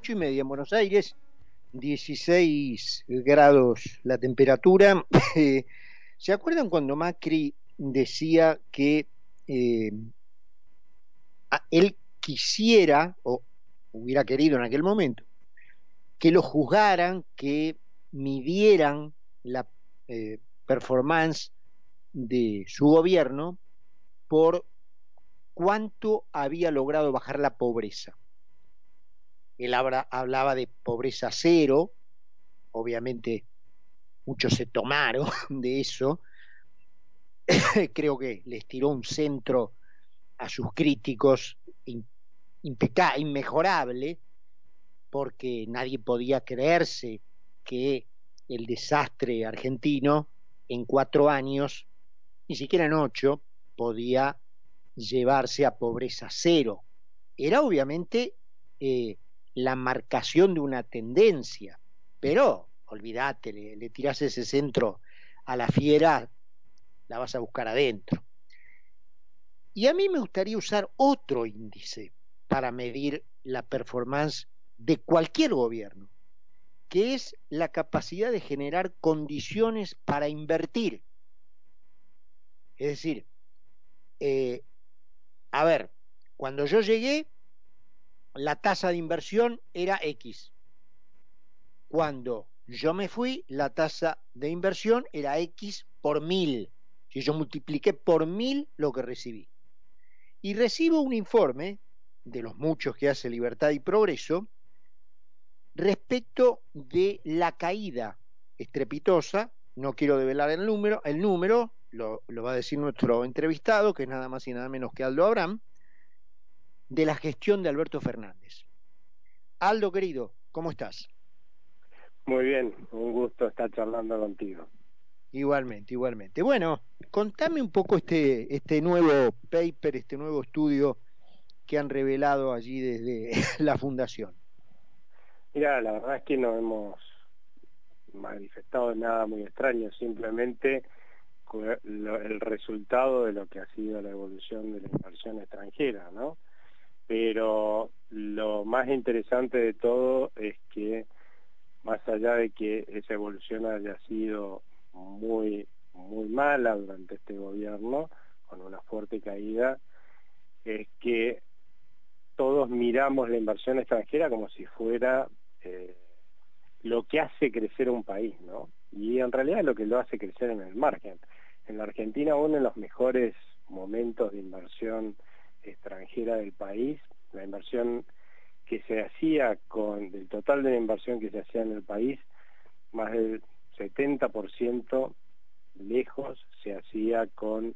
ocho y media en Buenos Aires, 16 grados la temperatura. ¿Se acuerdan cuando Macri decía que eh, él quisiera, o hubiera querido en aquel momento, que lo juzgaran, que midieran la eh, performance de su gobierno por cuánto había logrado bajar la pobreza. Él hablaba de pobreza cero, obviamente muchos se tomaron de eso, creo que les tiró un centro a sus críticos inmejorable, porque nadie podía creerse que el desastre argentino en cuatro años, ni siquiera en ocho, podía llevarse a pobreza cero. Era obviamente eh, la marcación de una tendencia, pero olvídate, le, le tirás ese centro a la fiera, la vas a buscar adentro. Y a mí me gustaría usar otro índice para medir la performance de cualquier gobierno, que es la capacidad de generar condiciones para invertir. Es decir, eh, a ver, cuando yo llegué, la tasa de inversión era X. Cuando yo me fui, la tasa de inversión era X por mil. Si yo multipliqué por mil lo que recibí. Y recibo un informe, de los muchos que hace Libertad y Progreso, respecto de la caída estrepitosa, no quiero develar el número, el número lo, lo va a decir nuestro entrevistado, que es nada más y nada menos que Aldo Abraham, de la gestión de Alberto Fernández. Aldo, querido, ¿cómo estás? Muy bien, un gusto estar charlando contigo. Igualmente, igualmente. Bueno, contame un poco este, este nuevo paper, este nuevo estudio que han revelado allí desde la fundación. Mira, la verdad es que no hemos manifestado nada muy extraño, simplemente el resultado de lo que ha sido la evolución de la inversión extranjera, ¿no? Pero lo más interesante de todo es que más allá de que esa evolución haya sido muy, muy mala durante este gobierno, con una fuerte caída, es que todos miramos la inversión extranjera como si fuera eh, lo que hace crecer un país, ¿no? Y en realidad es lo que lo hace crecer en el margen. En la Argentina, uno de los mejores momentos de inversión extranjera del país, la inversión que se hacía con, del total de la inversión que se hacía en el país, más del 70% lejos se hacía con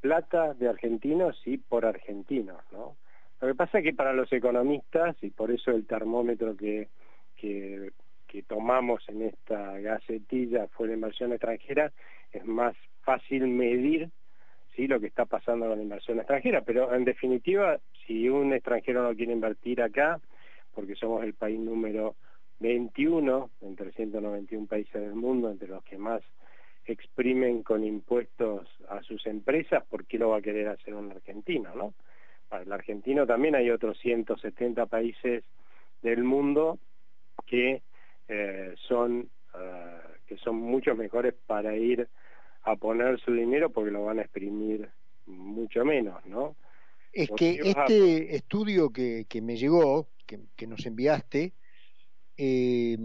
plata de argentinos y por argentinos, ¿no? Lo que pasa es que para los economistas, y por eso el termómetro que, que, que tomamos en esta gacetilla fue la inversión extranjera, es más fácil medir ¿sí? lo que está pasando con la inversión extranjera, pero en definitiva, si un extranjero no quiere invertir acá, porque somos el país número 21 en 391 países del mundo, entre los que más exprimen con impuestos a sus empresas, ¿por qué lo va a querer hacer un argentino, no? Para el argentino también hay otros 170 países del mundo que eh, son uh, que son mucho mejores para ir a poner su dinero porque lo van a exprimir mucho menos, ¿no? Es que este estudio que, que me llegó, que, que nos enviaste, eh,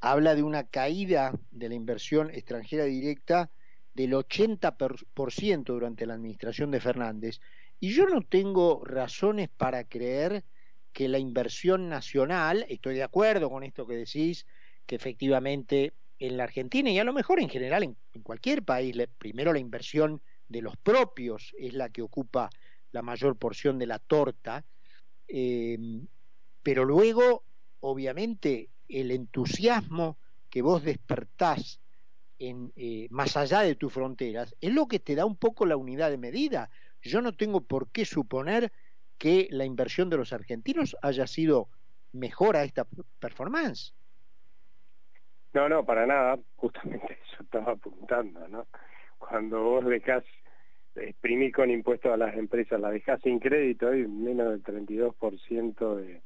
habla de una caída de la inversión extranjera directa del 80% durante la administración de Fernández. Y yo no tengo razones para creer que la inversión nacional, estoy de acuerdo con esto que decís, que efectivamente en la Argentina y a lo mejor en general en, cualquier país, primero la inversión de los propios es la que ocupa la mayor porción de la torta, eh, pero luego obviamente el entusiasmo que vos despertás en, eh, más allá de tus fronteras es lo que te da un poco la unidad de medida. Yo no tengo por qué suponer que la inversión de los argentinos haya sido mejor a esta performance. No, no, para nada, justamente eso estaba apuntando, ¿no? Cuando vos dejás exprimir con impuestos a las empresas, la dejás sin crédito y menos del 32% de,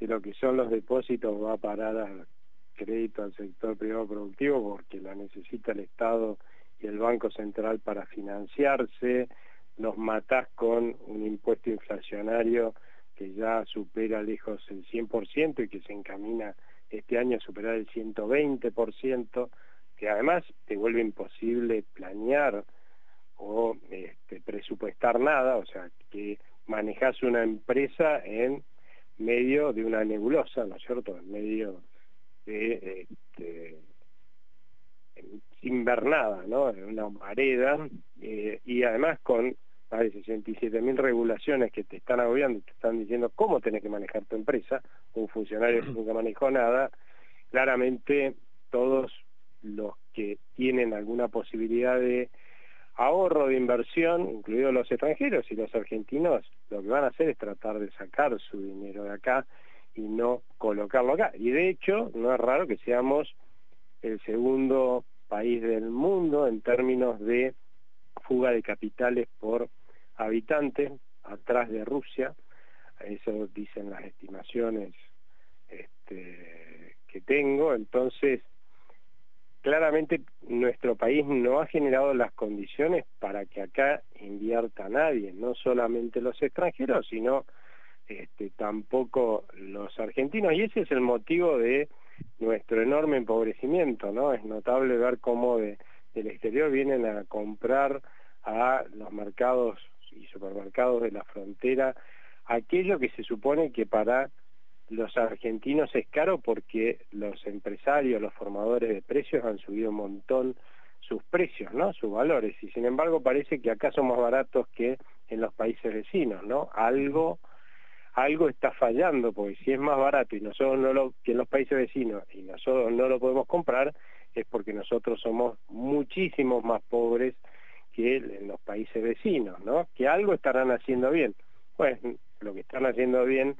de lo que son los depósitos va a parar al crédito al sector privado productivo porque la necesita el Estado y el Banco Central para financiarse, nos matás con un impuesto inflacionario que ya supera lejos el 100% y que se encamina este año superar el 120%, que además te vuelve imposible planear o este, presupuestar nada, o sea, que manejas una empresa en medio de una nebulosa, ¿no es cierto?, en medio de este, invernada, ¿no?, en una mareda, eh, y además con más de 67 mil regulaciones que te están agobiando te están diciendo cómo tenés que manejar tu empresa, un funcionario que nunca manejó nada, claramente todos los que tienen alguna posibilidad de ahorro de inversión, incluidos los extranjeros y los argentinos, lo que van a hacer es tratar de sacar su dinero de acá y no colocarlo acá. Y de hecho, no es raro que seamos el segundo país del mundo en términos de fuga de capitales por habitante, atrás de Rusia, eso dicen las estimaciones este, que tengo, entonces claramente nuestro país no ha generado las condiciones para que acá invierta nadie, no solamente los extranjeros, sino este, tampoco los argentinos, y ese es el motivo de nuestro enorme empobrecimiento, ¿no? Es notable ver cómo de, del exterior vienen a comprar a los mercados y supermercados de la frontera aquello que se supone que para los argentinos es caro porque los empresarios, los formadores de precios han subido un montón sus precios, ¿no? Sus valores. Y sin embargo parece que acá son más baratos que en los países vecinos, ¿no? Algo, algo está fallando, porque si es más barato y nosotros que en los países vecinos y nosotros no lo podemos comprar, es porque nosotros somos muchísimos más pobres que en los países vecinos, ¿no? Que algo estarán haciendo bien. Pues lo que están haciendo bien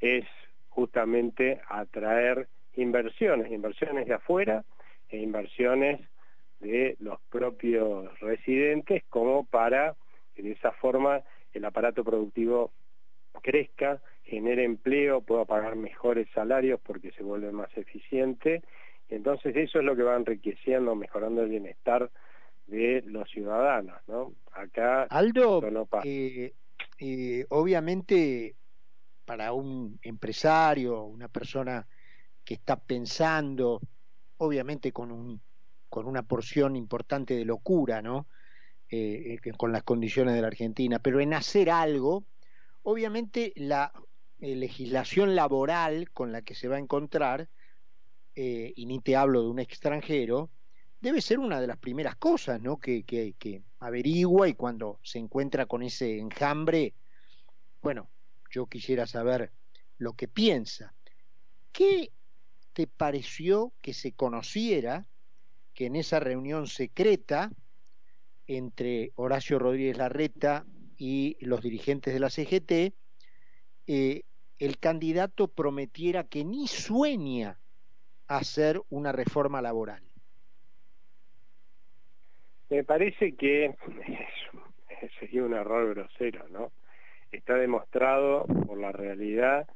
es justamente atraer inversiones, inversiones de afuera e inversiones de los propios residentes como para de esa forma el aparato productivo crezca, genere empleo, pueda pagar mejores salarios porque se vuelve más eficiente. Entonces eso es lo que va enriqueciendo, mejorando el bienestar de los ciudadanos, ¿no? Acá Aldo, no eh, eh, obviamente para un empresario, una persona que está pensando, obviamente con, un, con una porción importante de locura, ¿no? Eh, con las condiciones de la Argentina, pero en hacer algo, obviamente la eh, legislación laboral con la que se va a encontrar, y ni te hablo de un extranjero, debe ser una de las primeras cosas ¿no? que, que, que averigua y cuando se encuentra con ese enjambre, bueno, yo quisiera saber lo que piensa. ¿Qué te pareció que se conociera que en esa reunión secreta entre Horacio Rodríguez Larreta y los dirigentes de la CGT, eh, el candidato prometiera que ni sueña hacer una reforma laboral? Me parece que sería un error grosero, ¿no? está demostrado por la realidad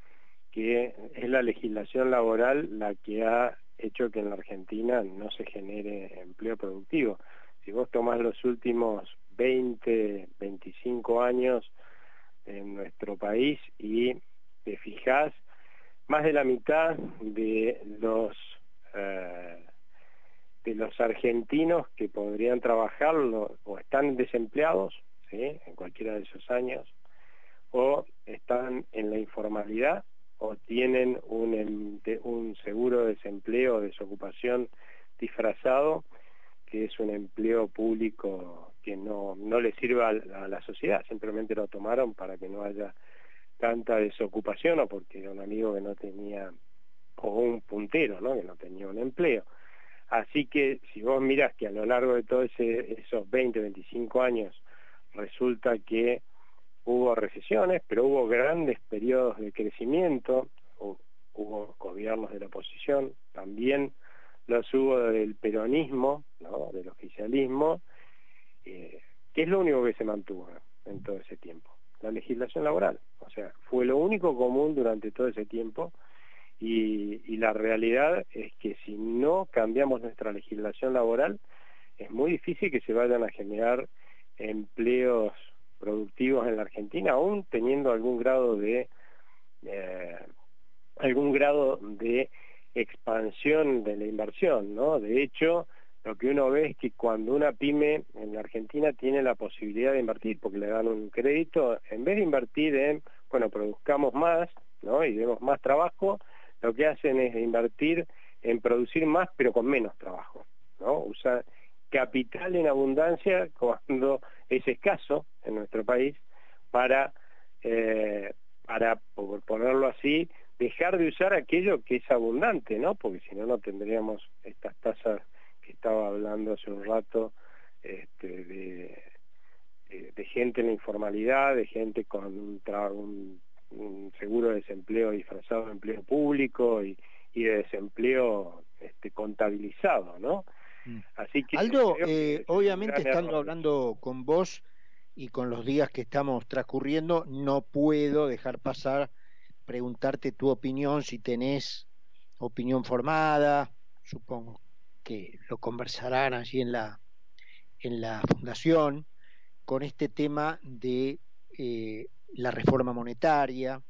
que es la legislación laboral la que ha hecho que en la Argentina no se genere empleo productivo. Si vos tomás los últimos 20, 25 años en nuestro país y te fijás, más de la mitad de los eh, de los argentinos que podrían trabajar o están desempleados en cualquiera de esos años o están en la informalidad o tienen un, un seguro de desempleo o desocupación disfrazado que es un empleo público que no, no le sirva a la sociedad, simplemente lo tomaron para que no haya tanta desocupación o porque era un amigo que no tenía, o un puntero, ¿no? que no tenía un empleo. Así que si vos mirás que a lo largo de todos esos 20, 25 años resulta que hubo recesiones, pero hubo grandes periodos de crecimiento, hubo gobiernos de la oposición, también los hubo del peronismo, ¿no? del oficialismo, eh, que es lo único que se mantuvo en todo ese tiempo. la legislación laboral. O sea, fue lo único común durante todo ese tiempo y, la realidad es que si no cambiamos nuestra legislación laboral, es muy difícil que se vayan a generar empleos productivos en la Argentina, aún teniendo algún grado de eh, algún grado de expansión de la inversión, ¿no? De hecho, lo que uno ve es que cuando una pyme en la Argentina tiene la posibilidad de invertir, porque le dan un crédito, en vez de invertir en, bueno, produzcamos más, ¿no? Y demos más trabajo, lo que hacen es invertir en producir más, pero con menos trabajo, ¿no? Usar capital en abundancia cuando es escaso en nuestro país para, eh, para, por ponerlo así, dejar de usar aquello que es abundante, ¿no? Porque si no, no tendríamos estas tasas estaba hablando hace un rato este, de, gente en la informalidad, de gente con un, un, seguro de desempleo disfrazado de empleo público y, de desempleo este, contabilizado, ¿no? Mm. Así que Aldo, eh, obviamente estando hablando con vos y con los días que estamos transcurriendo, no puedo dejar pasar preguntarte tu opinión, si tenés opinión formada, supongo que lo conversarán allí en la, en la fundación, con este tema de eh, la reforma monetaria,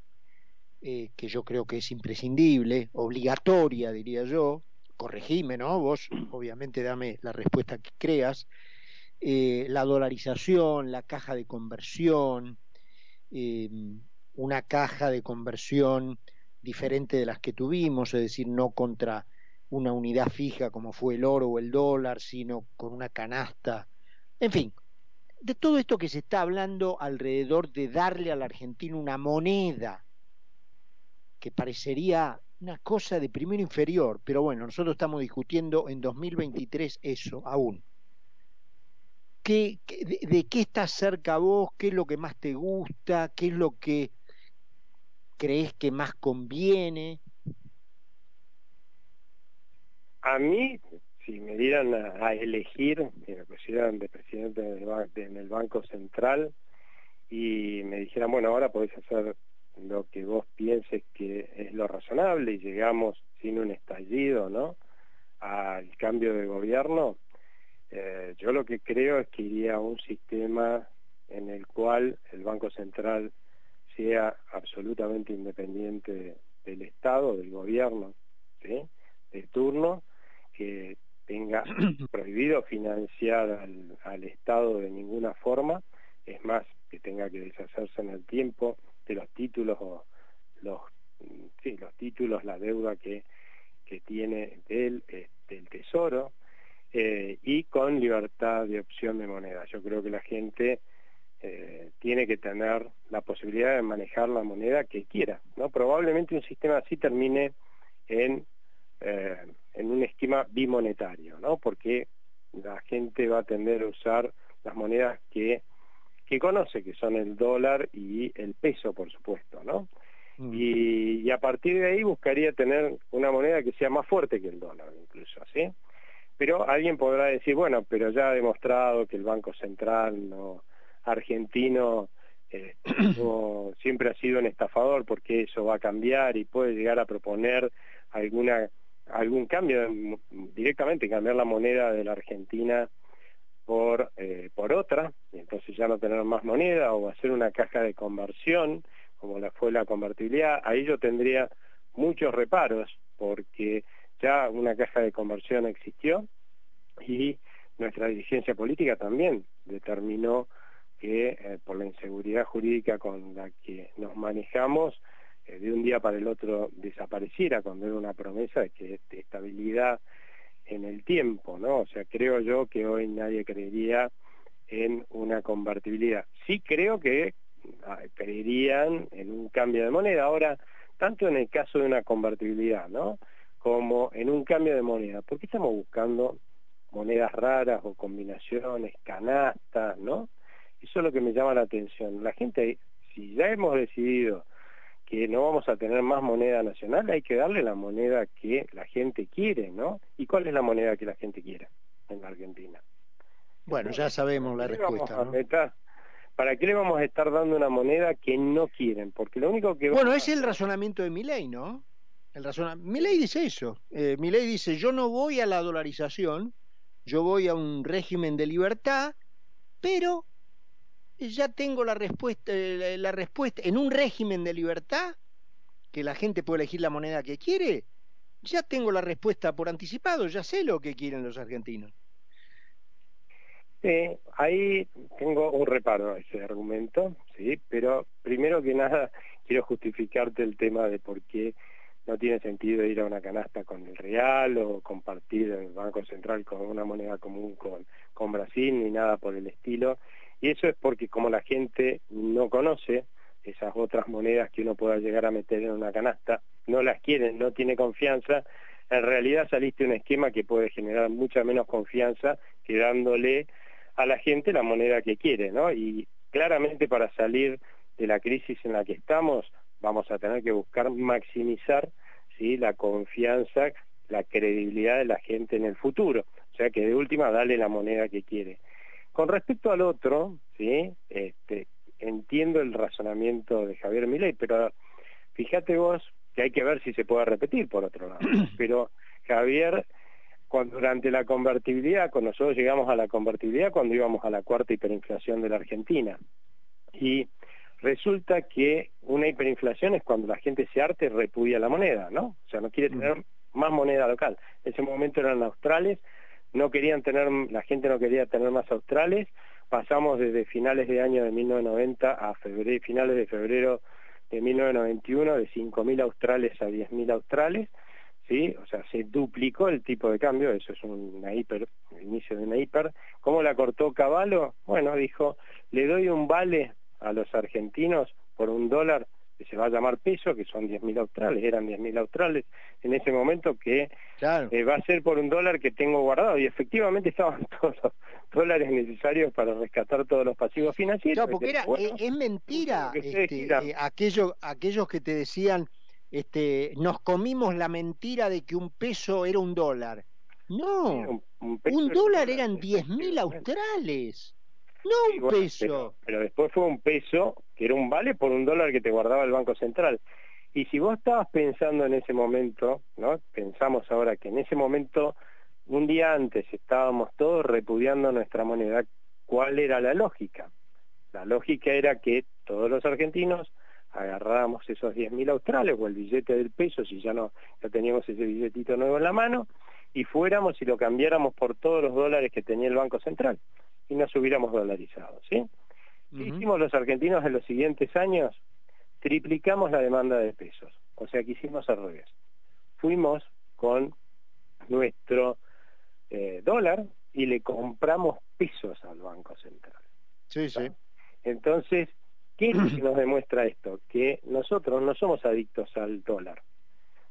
eh, que yo creo que es imprescindible, obligatoria, diría yo, corregime, ¿no? Vos obviamente dame la respuesta que creas, eh, la dolarización, la caja de conversión, una caja de conversión diferente de las que tuvimos, es decir, no contra una unidad fija como fue el oro o el dólar, sino con una canasta. En fin, de todo esto que se está hablando alrededor de darle a la Argentina una moneda que parecería una cosa de primero inferior, pero bueno, nosotros estamos discutiendo en 2023 eso aún. ¿Qué, de, de, qué estás cerca vos? ¿Qué es lo que más te gusta? ¿Qué es lo que crees que más conviene? A mí, si me dieran a, elegir, si me pusieran de presidente en el, Banco Central y me dijeran, bueno, ahora podés hacer lo que vos pienses que es lo razonable y llegamos sin un estallido, ¿no? Al cambio de gobierno, eh, yo lo que creo es que iría a un sistema en el cual el Banco Central sea absolutamente independiente del Estado, del gobierno, ¿sí? de turno, que tenga prohibido financiar al, Estado de ninguna forma, es más, que tenga que deshacerse en el tiempo de los títulos o los, sí, los títulos, la deuda que, que tiene del, del Tesoro, eh, y con libertad de opción de moneda. Yo creo que la gente eh, tiene que tener la posibilidad de manejar la moneda que quiera. ¿no? Probablemente un sistema así termine en eh, en un esquema bimonetario, ¿no? Porque la gente va a tender a usar las monedas que, que conoce, que son el dólar y el peso, por supuesto, ¿no? Mm. Y, a partir de ahí buscaría tener una moneda que sea más fuerte que el dólar, incluso, ¿sí? Pero alguien podrá decir, bueno, pero ya ha demostrado que el Banco Central no, argentino eh, siempre ha sido un estafador porque eso va a cambiar y puede llegar a proponer alguna algún cambio, directamente cambiar la moneda de la Argentina por, eh, por otra, y entonces ya no tener más moneda o hacer una caja de conversión, como la fue la convertibilidad, ahí yo tendría muchos reparos, porque ya una caja de conversión existió y nuestra dirigencia política también determinó que eh, por la inseguridad jurídica con la que nos manejamos, eh, de un día para el otro desapareciera cuando era una promesa de estabilidad en el tiempo, ¿no? O sea, creo yo que hoy nadie creería en una convertibilidad. Sí creo que ah, creerían en un cambio de moneda. Ahora, tanto en el caso de una convertibilidad, ¿no? Como en un cambio de moneda. ¿Por qué estamos buscando monedas raras o combinaciones, canastas, ¿no? Eso es lo que me llama la atención. La gente, si ya hemos decidido que no vamos a tener más moneda nacional, hay que darle la moneda que la gente quiere, ¿no? ¿Y cuál es la moneda que la gente quiere en la Argentina? Bueno, ya sabemos la respuesta. ¿no? ¿para qué le vamos a estar dando una moneda que no quieren? Porque lo único que... Bueno, es el razonamiento de Milei, ¿no? El. Milei dice eso. Eh, Milei dice, yo no voy a la dolarización, yo voy a un régimen de libertad, pero ya tengo la respuesta, eh, la respuesta en un régimen de libertad, que la gente puede elegir la moneda que quiere, ya tengo la respuesta por anticipado, ya sé lo que quieren los argentinos. Sí, ahí tengo un reparo a ese argumento, sí, pero primero que nada quiero justificarte el tema de por qué no tiene sentido ir a una canasta con el real o compartir el Banco Central con una moneda común con, con Brasil ni nada por el estilo. Y eso es porque como la gente no conoce esas otras monedas que uno pueda llegar a meter en una canasta, no las quiere, no tiene confianza, en realidad saliste un esquema que puede generar mucha menos confianza que dándole a la gente la moneda que quiere, ¿no? Y claramente para salir de la crisis en la que estamos, vamos a tener que buscar maximizar ¿sí? la confianza, la credibilidad de la gente en el futuro. O sea que de última dale la moneda que quiere. Con respecto al otro, ¿sí? este, entiendo el razonamiento de Javier Milei, pero fíjate vos que hay que ver si se puede repetir por otro lado. Pero Javier, cuando, durante la convertibilidad, cuando nosotros llegamos a la convertibilidad, cuando íbamos a la cuarta hiperinflación de la Argentina, y resulta que una hiperinflación es cuando la gente se arte y repudia la moneda, ¿no? O sea, no quiere tener más moneda local. En ese momento eran australes, no querían tener, la gente no quería tener más australes, pasamos desde finales de año de 1990 a febrero, finales de febrero de 1991 de 5.000 australes a 10.000 australes, ¿sí? O sea, se duplicó el tipo de cambio, eso es una hiper, el inicio de una hiper. ¿Cómo la cortó Caballo? Bueno, dijo, le doy un vale a los argentinos por un dólar que se va a llamar peso, que son 10.000 australes, eran 10.000 australes en ese momento, que eh, va a ser por un dólar que tengo guardado. Y efectivamente estaban todos los dólares necesarios para rescatar todos los pasivos financieros. Claro, porque era, eh, es mentira este, eh, aquellos, aquellos que te decían, este, nos comimos la mentira de que un peso era un dólar. No, un, dólar eran 10.000 australes. No un peso. Pero, después fue un peso que era un vale por un dólar que te guardaba el Banco Central. Y si vos estabas pensando en ese momento, ¿no? Pensamos ahora que en ese momento, un día antes, estábamos todos repudiando nuestra moneda, ¿cuál era la lógica? La lógica era que todos los argentinos agarrábamos esos 10.000 australes o el billete del peso, si ya no ya teníamos ese billetito nuevo en la mano, y fuéramos y lo cambiáramos por todos los dólares que tenía el Banco Central y nos hubiéramos dolarizado, ¿sí? ¿Qué hicimos los argentinos en los siguientes años? Triplicamos la demanda de pesos, o sea que hicimos al revés. Fuimos con nuestro eh, dólar y le compramos pesos al Banco Central. Sí, sí. Entonces, ¿qué nos demuestra esto? Que nosotros no somos adictos al dólar.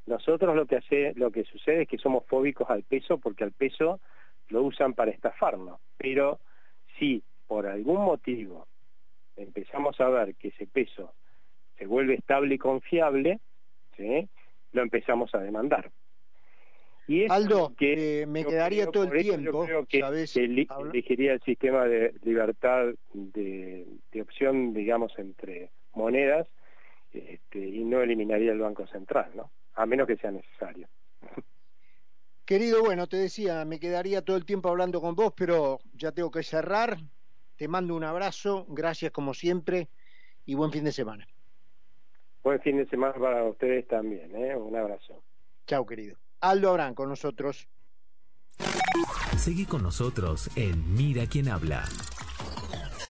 Nosotros lo que hace, lo que sucede es que somos fóbicos al peso porque al peso lo usan para estafarnos, pero si por algún motivo empezamos a ver que ese peso se vuelve estable y confiable, lo empezamos a demandar. Y Aldo, que eh, me quedaría todo el tiempo, yo creo que elegiría el sistema de libertad de, opción, digamos, entre monedas este, y no eliminaría el Banco Central, ¿no? A menos que sea necesario. Querido, bueno, te decía, me quedaría todo el tiempo hablando con vos, pero ya tengo que cerrar. Te mando un abrazo, gracias como siempre y buen fin de semana. Buen fin de semana para ustedes también, ¿eh? Un abrazo. Chao, querido. Aldo Abrán con nosotros. Seguí con nosotros en Mira quién habla.